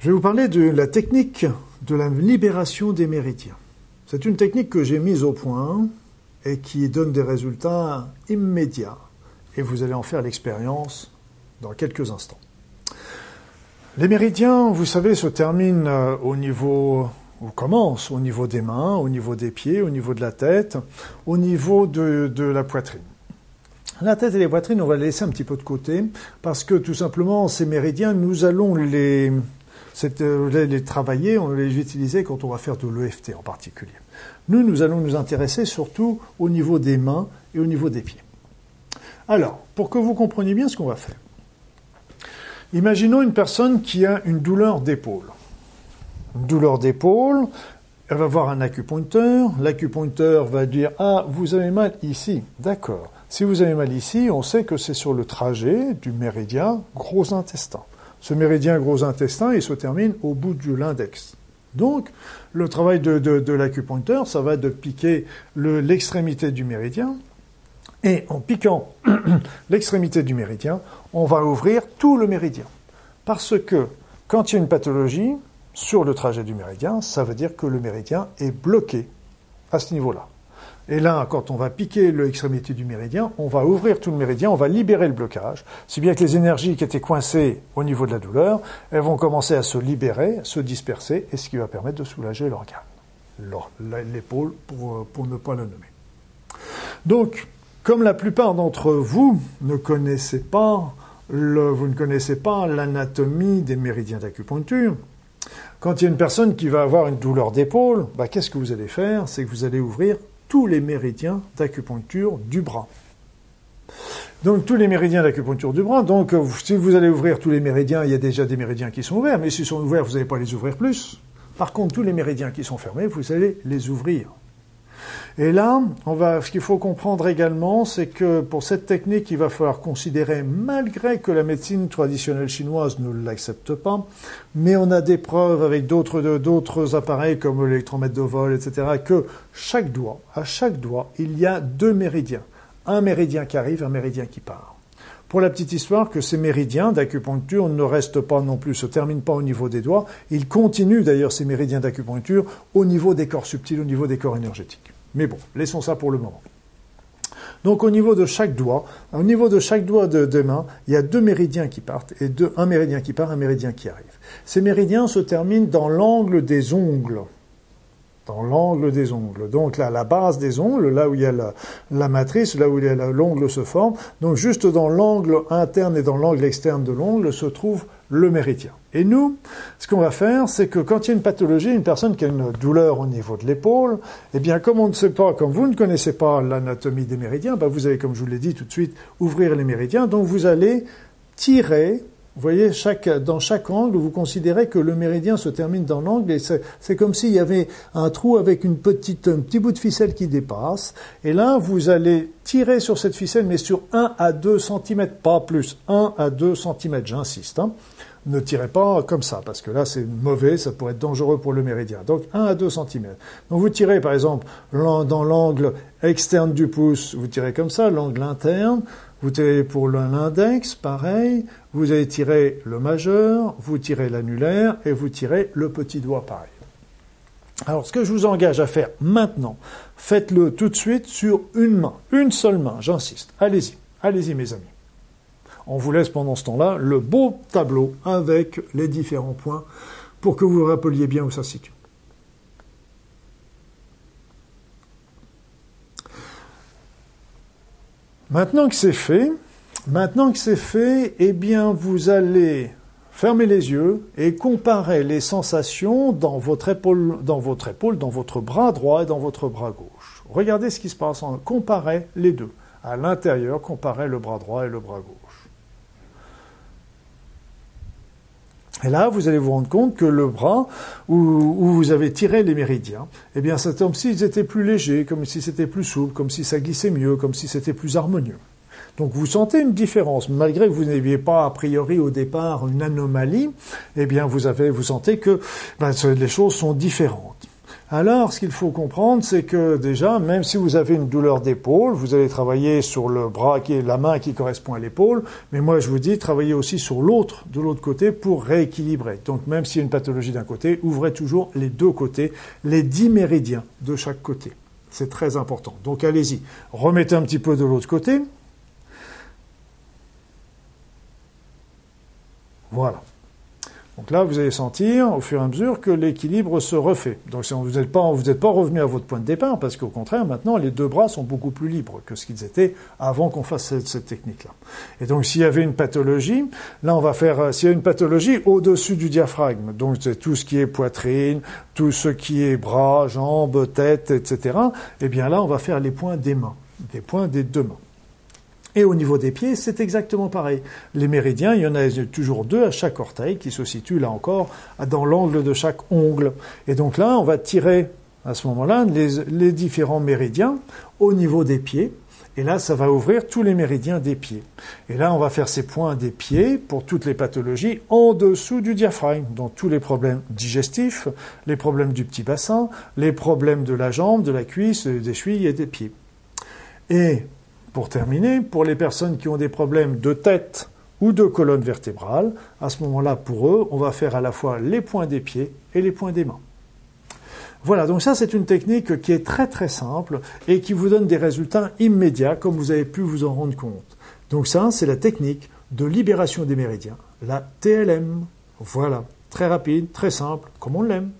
Je vais vous parler de la technique de la libération des méridiens. C'est une technique que j'ai mise au point et qui donne des résultats immédiats. Et vous allez en faire l'expérience dans quelques instants. Les méridiens, vous savez, se terminent euh, au niveau, ou commencent au niveau des mains, au niveau des pieds, au niveau de la tête, au niveau de, de la poitrine. La tête et les poitrines, on va les laisser un petit peu de côté parce que tout simplement, ces méridiens, nous allons les, euh, les travailler, on les utiliser quand on va faire de l'EFT en particulier. Nous, nous allons nous intéresser surtout au niveau des mains et au niveau des pieds. Alors, pour que vous compreniez bien ce qu'on va faire. Imaginons une personne qui a une douleur d'épaule. Une douleur d'épaule, elle va voir un acupuncteur, l'acupuncteur va dire Ah, vous avez mal ici. D'accord. Si vous avez mal ici, on sait que c'est sur le trajet du méridien gros intestin. Ce méridien gros intestin, il se termine au bout de l'index. Donc, le travail de, de, ça va de piquer l'extrémité du méridien. Et en piquant l'extrémité du méridien, on va ouvrir tout le méridien. Parce que quand il y a une pathologie sur le trajet du méridien, ça veut dire que le méridien est bloqué à ce niveau-là. Et là, quand on va piquer l'extrémité du méridien, on va ouvrir tout le méridien, on va libérer le blocage, si bien que les énergies qui étaient coincées au niveau de la douleur, elles vont commencer à se libérer, se disperser, et ce qui va permettre de soulager l'organe, l'épaule pour, pour ne pas le nommer. Donc, comme la plupart d'entre vous ne connaissez pas vous ne connaissez pas l'anatomie des méridiens d'acupuncture, quand il y a une personne qui va avoir une douleur d'épaule, bah, qu'est-ce que vous allez faire? C'est que vous allez ouvrir tous les méridiens d'acupuncture du bras. Donc tous les méridiens d'acupuncture du bras. Donc euh, si vous allez ouvrir tous les méridiens, il y a déjà des méridiens qui sont ouverts, mais s'ils sont ouverts, vous n'allez pas les ouvrir plus. Par contre, tous les méridiens qui sont fermés, vous allez les ouvrir. Et là, ce qu'il faut comprendre également, c'est que pour cette technique, il va falloir considérer, malgré que la médecine traditionnelle chinoise ne l'accepte pas, mais on a des preuves avec d'autres, d'autres appareils comme l'électromètre de vol, etc., que chaque doigt, à chaque doigt, il y a deux méridiens. Un méridien qui arrive, un méridien qui part. Pour la petite histoire, que ces méridiens d'acupuncture ne restent pas non plus, se terminent pas au niveau des doigts, ils continuent d'ailleurs ces méridiens d'acupuncture au niveau des corps subtils, au niveau des corps énergétiques. Mais bon, laissons ça pour le moment. Donc au niveau de chaque doigt, au niveau de chaque doigt de, main, il y a deux méridiens qui partent et deux, un méridien qui part, un méridien qui arrive. Ces méridiens se terminent dans l'angle des ongles. Dans l'angle des ongles. Donc là, la base des ongles, là où il y a la, matrice, là où l'ongle se forme. Donc juste dans l'angle interne et dans l'angle externe de l'ongle se trouve le méridien. Et nous, ce qu'on va faire, c'est que quand il y a une pathologie, une personne qui a une douleur au niveau de l'épaule, eh bien, comme on ne sait pas, comme vous ne connaissez pas l'anatomie des méridiens, bah, vous allez, comme je vous l'ai dit tout de suite, ouvrir les méridiens. Donc, vous allez tirer, vous voyez, dans chaque angle, vous considérez que le méridien se termine dans l'angle et c'est comme s'il y avait un trou avec une petite, un petit bout de ficelle qui dépasse. Et là, vous allez tirer sur cette ficelle, mais sur 1 à 2 cm, pas plus. 1 à 2 cm, j'insiste. Hein ne tirez pas comme ça, parce que là c'est mauvais, ça pourrait être dangereux pour le méridien. Donc 1 à 2 cm. Donc vous tirez par exemple dans l'angle externe du pouce, vous tirez comme ça, l'angle interne, vous tirez pour l'index, pareil, vous allez tirer le majeur, vous tirez l'annulaire et vous tirez le petit doigt, pareil. Alors ce que je vous engage à faire maintenant, faites-le tout de suite sur une main, une seule main, j'insiste. Allez-y, allez-y mes amis. On vous laisse pendant ce temps-là le beau tableau avec les différents points pour que vous vous rappeliez bien où ça se situe. Maintenant que c'est fait, maintenant que c'est fait, eh bien, vous allez fermer les yeux et comparer les sensations dans votre épaule, dans votre épaule, dans votre bras droit et dans votre bras gauche. Regardez ce qui se passe. Comparez les deux. À l'intérieur, comparez le bras droit et le bras gauche. Et là, vous allez vous rendre compte que le bras où, vous avez tiré les méridiens, eh bien, c'est comme s'ils étaient plus légers, comme si c'était plus souple, comme si ça glissait mieux, comme si c'était plus harmonieux. Donc vous sentez une différence, malgré que vous n'aviez pas a priori au départ une anomalie, eh bien vous avez, vous sentez que ben, les choses sont différentes. Alors, ce qu'il faut comprendre, c'est que déjà, même si vous avez une douleur d'épaule, vous allez travailler sur le bras qui est la main qui correspond à l'épaule, mais moi je vous dis, travaillez aussi sur l'autre, de l'autre côté, pour rééquilibrer. Donc même s'il y a une pathologie d'un côté, ouvrez toujours les deux côtés, les dix méridiens de chaque côté. C'est très important. Donc allez-y, remettez un petit peu de l'autre côté. Voilà. Donc là, vous allez sentir au fur et à mesure que l'équilibre se refait. Donc vous n'êtes pas, pas revenu à votre point de départ, parce qu'au contraire, maintenant, les deux bras sont beaucoup plus libres que ce qu'ils étaient avant qu'on fasse cette, technique-là. Et donc, s'il y avait une pathologie, là, on va faire, euh, s'il y a une pathologie au-dessus du diaphragme, donc c'est tout ce qui est poitrine, tout ce qui est bras, jambes, tête, etc., eh bien là, on va faire les points des mains, des points des deux mains. Et au niveau des pieds, c'est exactement pareil. Les méridiens, il y en a toujours deux à chaque orteil qui se situent là encore dans l'angle de chaque ongle. Et donc là, on va tirer à ce moment-là les, différents méridiens au niveau des pieds. Et là, ça va ouvrir tous les méridiens des pieds. Et là, on va faire ces points des pieds pour toutes les pathologies en dessous du diaphragme, donc tous les problèmes digestifs, les problèmes du petit bassin, les problèmes de la jambe, de la cuisse, des chevilles et des pieds. Et pour terminer, pour les personnes qui ont des problèmes de tête ou de colonne vertébrale, à ce moment-là, pour eux, on va faire à la fois les points des pieds et les points des mains. Voilà, donc ça c'est une technique qui est très très simple et qui vous donne des résultats immédiats comme vous avez pu vous en rendre compte. Donc ça c'est la technique de libération des méridiens, la TLM. Voilà, très rapide, très simple, comme on l'aime.